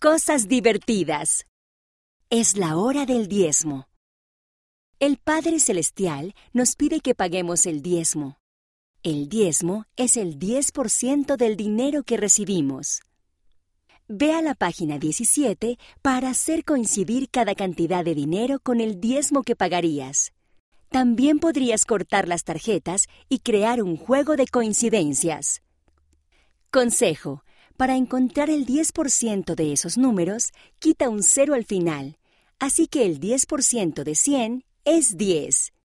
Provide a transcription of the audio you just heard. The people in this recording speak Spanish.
Cosas divertidas. Es la hora del diezmo. El Padre Celestial nos pide que paguemos el diezmo. El diezmo es el 10% del dinero que recibimos. Ve a la página 17 para hacer coincidir cada cantidad de dinero con el diezmo que pagarías. También podrías cortar las tarjetas y crear un juego de coincidencias. Consejo. Para encontrar el 10% de esos números, quita un cero al final. Así que el 10% de 100 es 10.